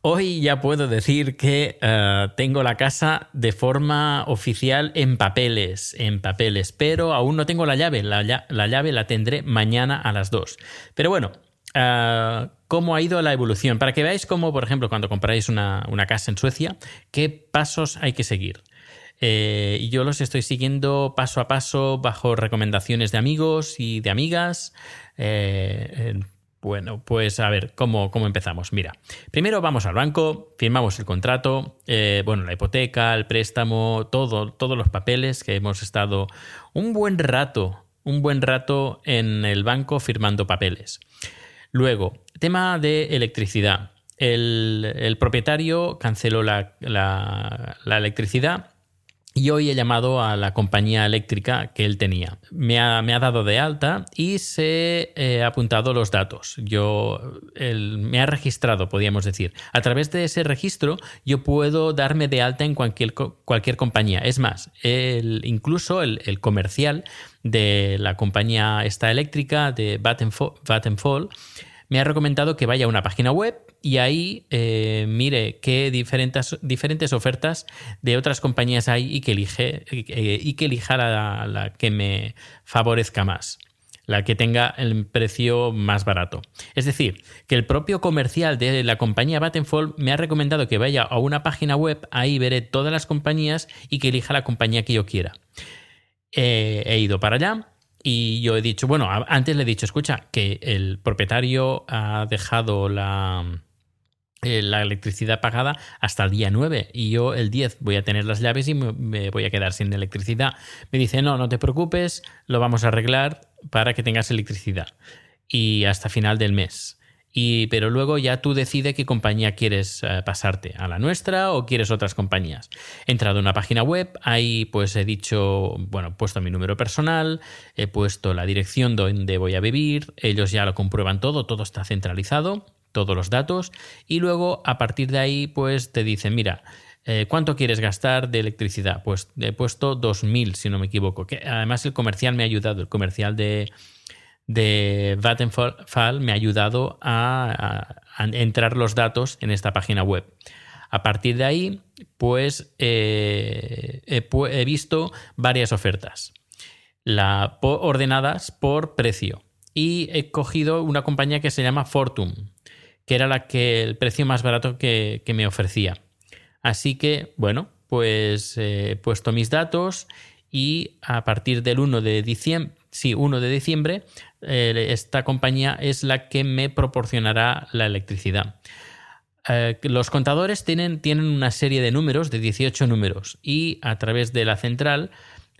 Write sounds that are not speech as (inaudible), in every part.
Hoy ya puedo decir que eh, tengo la casa de forma oficial en papeles, en papeles, pero aún no tengo la llave. La, lla- la llave la tendré mañana a las 2. Pero bueno, eh, ¿cómo ha ido la evolución? Para que veáis cómo, por ejemplo, cuando compráis una, una casa en Suecia, qué pasos hay que seguir. Eh, y yo los estoy siguiendo paso a paso bajo recomendaciones de amigos y de amigas. Bueno, pues a ver, ¿cómo, cómo empezamos? Mira, primero vamos al banco, firmamos el contrato, eh, bueno, la hipoteca, el préstamo, todo, todos los papeles que hemos estado un buen rato, un buen rato en el banco firmando papeles. Luego, tema de electricidad. El, propietario canceló la- la electricidad y hoy he llamado a la compañía eléctrica que él tenía. Me ha, me ha dado de alta y se eh, ha apuntado los datos. Yo él me ha registrado, podríamos decir. A través de ese registro yo puedo darme de alta en cualquier, cualquier compañía. Es más, incluso el, el comercial de la compañía esta eléctrica de Vattenfall, Vattenfall me ha recomendado que vaya a una página web y ahí eh, mire qué diferentes, diferentes ofertas de otras compañías hay y que, elige, eh, y que elija la, que me favorezca más, la que tenga el precio más barato. Es decir, que el propio comercial de la compañía Vattenfall me ha recomendado que vaya a una página web, ahí veré todas las compañías y que elija la compañía que yo quiera. Eh, he ido para allá y yo he dicho, bueno, antes le he dicho, escucha, que el propietario ha dejado la, eh, la electricidad pagada hasta el día 9 y yo el 10 voy a tener las llaves y me voy a quedar sin electricidad. Me dice, no, no te preocupes, lo vamos a arreglar para que tengas electricidad y hasta final del mes. Y, pero luego ya tú decides qué compañía quieres eh, pasarte, a la nuestra o quieres otras compañías. He entrado en una página web, ahí pues he dicho, bueno, he puesto mi número personal, he puesto la dirección donde voy a vivir, ellos ya lo comprueban todo, todo está centralizado, todos los datos, y luego a partir de ahí pues te dicen, mira, eh, ¿Cuánto quieres gastar de electricidad? Pues he puesto 2.000, si no me equivoco. Que además el comercial me ha ayudado, el comercial de, de Vattenfall me ha ayudado a, entrar los datos en esta página web. A partir de ahí, pues eh, he, visto varias ofertas la, ordenadas por precio y he cogido una compañía que se llama Fortum, que era la que el precio más barato que, que me ofrecía. Así que, bueno, pues eh, he puesto mis datos y a partir del 1 de diciembre, sí, 1 de diciembre, eh, esta compañía es la que me proporcionará la electricidad. Eh, los contadores tienen, tienen una serie de números, de 18 números, y a través de la central,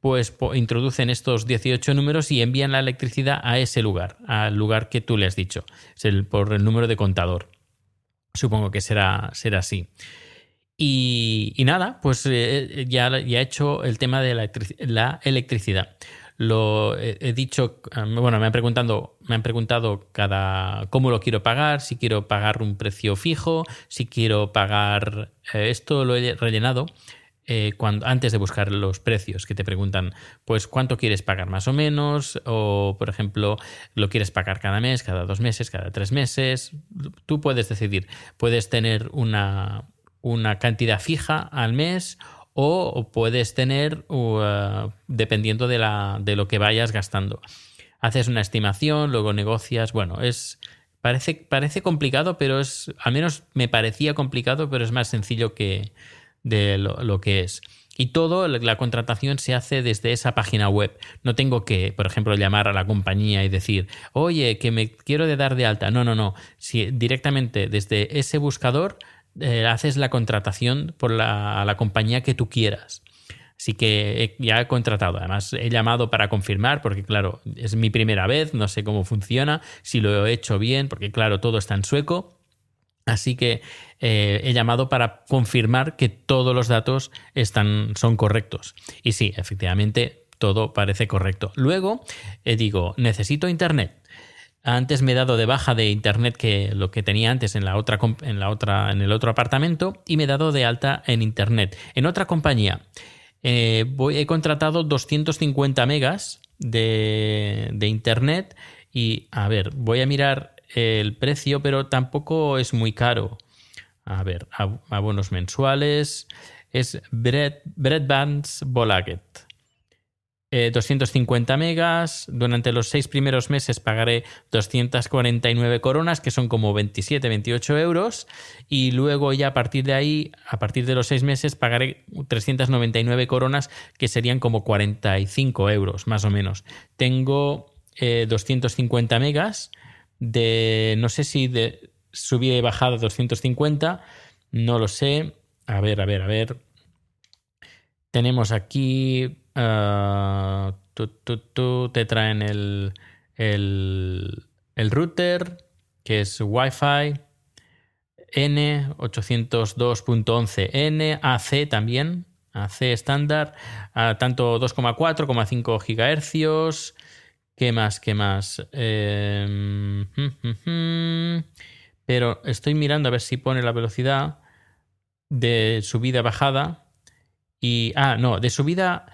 pues introducen estos 18 números y envían la electricidad a ese lugar, al lugar que tú le has dicho, es por el número de contador. Supongo que será, será así. Y, nada, pues eh, ya, ya he hecho el tema de la electricidad. Lo he, dicho, eh, bueno, me han preguntado, me han preguntado cada cómo lo quiero pagar, si quiero pagar un precio fijo, si quiero pagar eh, esto lo he rellenado eh, cuando, antes de buscar los precios, que te preguntan, pues, ¿cuánto quieres pagar más o menos? O, por ejemplo, ¿lo quieres pagar cada mes, cada dos meses, cada tres meses? Tú puedes decidir. Puedes tener una, una cantidad fija al mes o puedes tener, uh, dependiendo de, la, de lo que vayas gastando. Haces una estimación, luego negocias. Bueno, es. Parece, parece complicado, pero es. Al menos me parecía complicado, pero es más sencillo que, de lo, que es. Y todo, la contratación se hace desde esa página web. No tengo que, por ejemplo, llamar a la compañía y decir, oye, que me quiero de dar de alta. No, no, no. Si directamente desde ese buscador eh, haces la contratación por la, compañía que tú quieras. Así que ya he contratado. Además, he llamado para confirmar, porque claro, es mi primera vez, no sé cómo funciona, si lo he hecho bien, porque claro, todo está en sueco. Así que eh, he llamado para confirmar que todos los datos están, son correctos. Y sí, efectivamente, todo parece correcto. Luego eh, digo, necesito internet. Antes me he dado de baja de internet que lo que tenía antes en la otra en la otra en el otro apartamento y me he dado de alta en internet en otra compañía. Eh, he contratado 250 megas de, de internet y a ver, voy a mirar el precio, pero tampoco es muy caro. A ver, ab- abonos mensuales es Bread, Breadbands Bolaget. Eh, 250 megas. Durante los seis primeros meses pagaré 249 coronas, que son como 27, 28 euros. Y luego ya a partir de ahí, a partir de los seis meses, pagaré 399 coronas, que serían como 45 euros, más o menos. Tengo eh, 250 megas de, no sé si de subida y bajada 250, no lo sé. A ver, a ver, a ver. Tenemos aquí. Ah, tu, tu, tu, te traen el, el, el router, que es Wi-Fi. N802.11N, AC también, AC estándar, a tanto 2,4 como 5 gigahercios. ¿Qué más? ¿Qué más? Eh, pero estoy mirando a ver si pone la velocidad de subida-bajada. Y. Ah, no, de subida.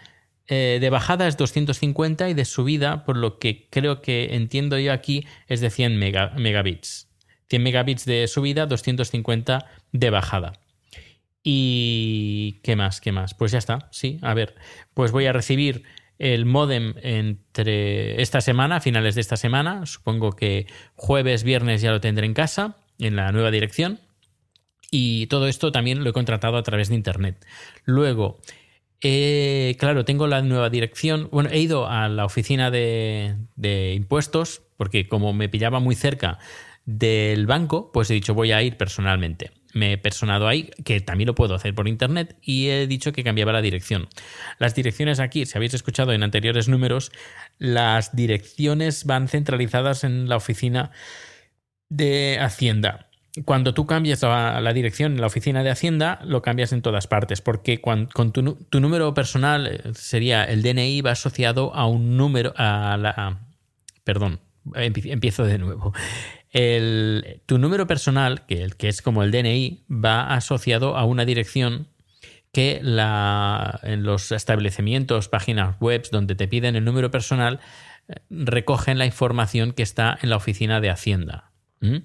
Eh, de bajada es 250 y de subida, por lo que creo que entiendo yo aquí, es de 100 mega- megabits. 100 megabits de subida, 250 de bajada. ¿Y qué más? ¿Qué más? Pues ya está, sí. A ver, pues voy a recibir el modem entre esta semana, finales de esta semana. Supongo que jueves, viernes ya lo tendré en casa, en la nueva dirección. Y todo esto también lo he contratado a través de internet. Luego, eh, claro, tengo la nueva dirección. Bueno, he ido a la oficina de, de impuestos porque como me pillaba muy cerca del banco, pues he dicho voy a ir personalmente. Me he personado ahí, que también lo puedo hacer por internet, y he dicho que cambiaba la dirección. Las direcciones aquí, si habéis escuchado en anteriores números, las direcciones van centralizadas en la oficina de Hacienda. Cuando tú cambias la, dirección en la oficina de Hacienda, lo cambias en todas partes, porque con tu, número personal eh, sería el DNI va asociado a un número, a la... perdón, empie- empiezo de nuevo. El- tu número personal, que, que es como el DNI, va asociado a una dirección que la, en los establecimientos, páginas web donde te piden el número personal, eh, recogen la información que está en la oficina de Hacienda. ¿Mm?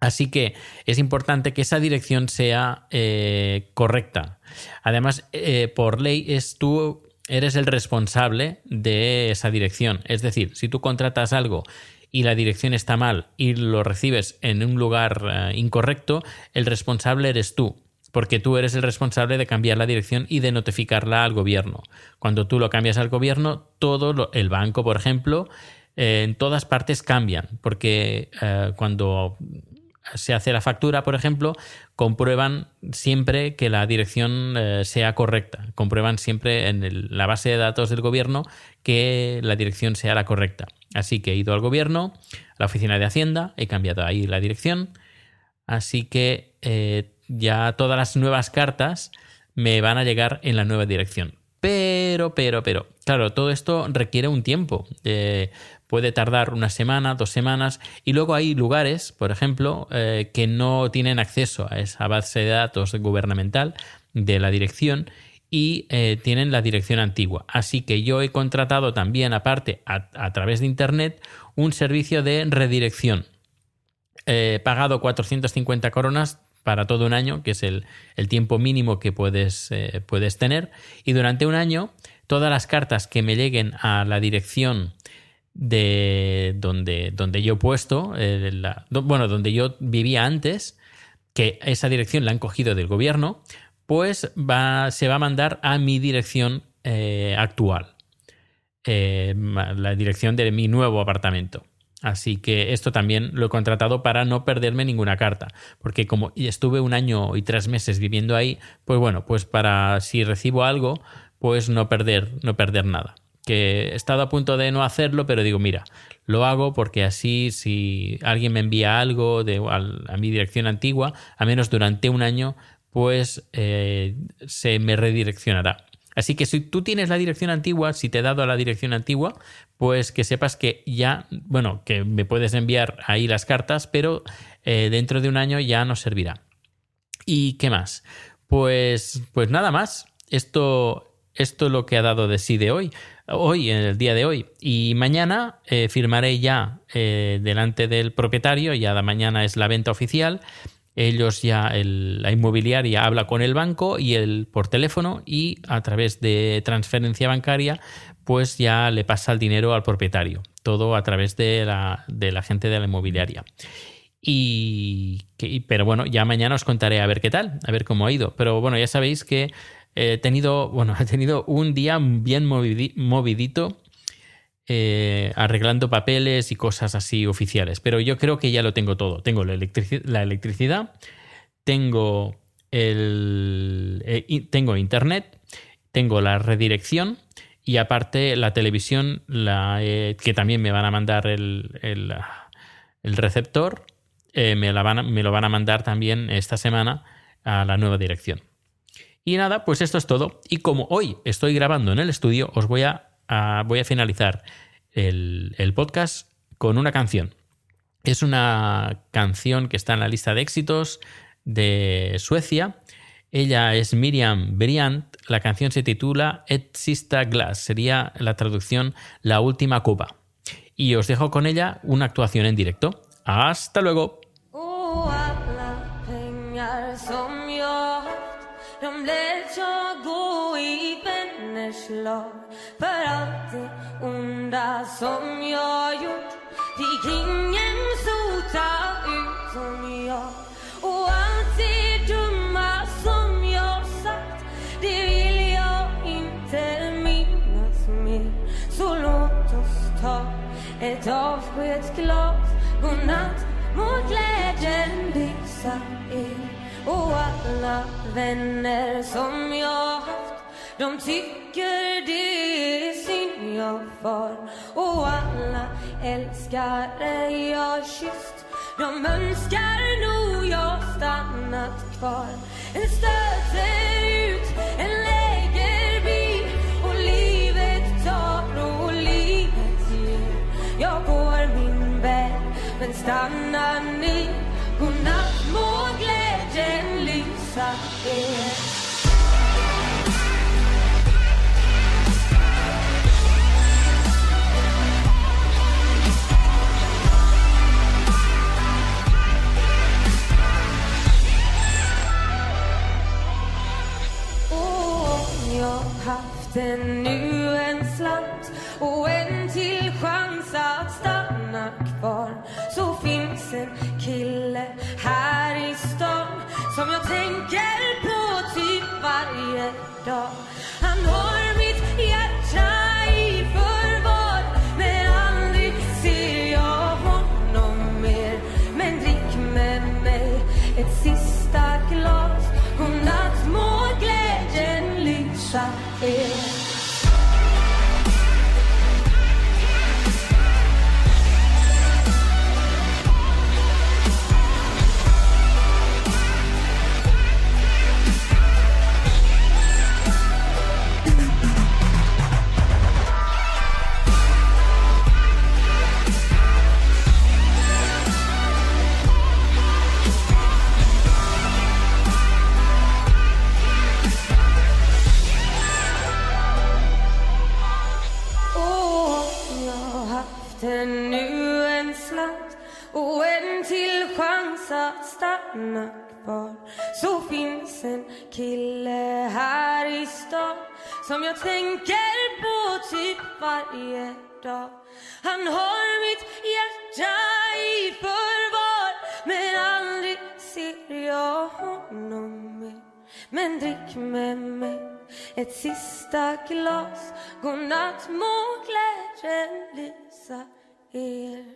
Así que es importante que esa dirección sea eh, correcta. Además, eh, por ley tú eres el responsable de esa dirección. Es decir, si tú contratas algo y la dirección está mal y lo recibes en un lugar eh, incorrecto, el responsable eres tú. Porque tú eres el responsable de cambiar la dirección y de notificarla al gobierno. Cuando tú lo cambias al gobierno, todo el banco, por ejemplo, en todas partes cambian. Porque cuando se hace la factura, por ejemplo, comprueban siempre que la dirección eh, sea correcta. Comprueban siempre en la base de datos del gobierno que la dirección sea la correcta. Así que he ido al gobierno, a la oficina de Hacienda, he cambiado ahí la dirección. Así que eh, ya todas las nuevas cartas me van a llegar en la nueva dirección. Pero, pero, pero, claro, todo esto requiere un tiempo. Eh, puede tardar una semana, dos semanas, y luego hay lugares, por ejemplo, eh, que no tienen acceso a esa base de datos gubernamental de la dirección y eh, tienen la dirección antigua. Así que yo he contratado también, aparte, a, través de Internet, un servicio de redirección. He pagado 450 coronas para todo un año, que es el, tiempo mínimo que puedes, eh, puedes tener, y durante un año todas las cartas que me lleguen a la dirección de donde, donde yo he puesto, eh, bueno, donde yo vivía antes, que esa dirección la han cogido del gobierno, pues va, se va a mandar a mi dirección eh, actual, eh, la dirección de mi nuevo apartamento. Así que esto también lo he contratado para no perderme ninguna carta, porque como estuve un año y tres meses viviendo ahí, pues bueno, pues para si recibo algo, pues no perder, no perder nada que he estado a punto de no hacerlo, pero digo, mira, lo hago porque así si alguien me envía algo de, a, mi dirección antigua, a menos durante un año, pues eh, se me redireccionará. Así que si tú tienes la dirección antigua, si te he dado la dirección antigua, pues que sepas que ya, bueno, que me puedes enviar ahí las cartas, pero eh, dentro de un año ya nos servirá. ¿Y qué más? Pues, pues nada más. Esto, esto es lo que ha dado de sí de hoy hoy, en el día de hoy. Y mañana eh, firmaré ya eh, delante del propietario, ya de mañana es la venta oficial. Ellos ya, la inmobiliaria habla con el banco y él por teléfono y a través de transferencia bancaria, pues ya le pasa el dinero al propietario. Todo a través de la, de la gente de la inmobiliaria. Y, pero bueno, ya mañana os contaré a ver qué tal, a ver cómo ha ido. Pero bueno, ya sabéis que he tenido, bueno, (laughs) he tenido un día bien movidito eh, arreglando papeles y cosas así oficiales. Pero yo creo que ya lo tengo todo. Tengo la, electricidad, tengo, el, eh, tengo internet, tengo la redirección y aparte la televisión, la, que también me van a mandar el, el, receptor, eh, me, la van me lo van a mandar también esta semana a la nueva dirección. Y nada, pues esto es todo. Y como hoy estoy grabando en el estudio, os voy a, voy a finalizar el, podcast con una canción. Es una canción que está en la lista de éxitos de Suecia. Ella es Miriam Briant. La canción se titula Et Sista Glass. Sería la traducción La última copa. Y os dejo con ella una actuación en directo. Hasta luego. De lät jag gå i vänners lag. För allt det onda som jag gjort. Fick ingen sota utom jag. Och allt det dumma som jag sagt. Det vill jag inte minnas mer. Så låt oss ta ett avskedsglas. Godnatt, må glädjen lysa er och alla vänner som jag haft de tycker det är synd jag far. Och alla älskare jag kysst de önskar nog jag stannat kvar. En stöter ut, en lägger bil och livet tar och livet ger. Jag går min väg men stannar ni Godnatt I. som jag tänker på typ varje dag. Han har mitt hjärta i förvar men aldrig ser jag honom mer. Men drick med mig ett sista glas. Godnatt må glädjen lysa er.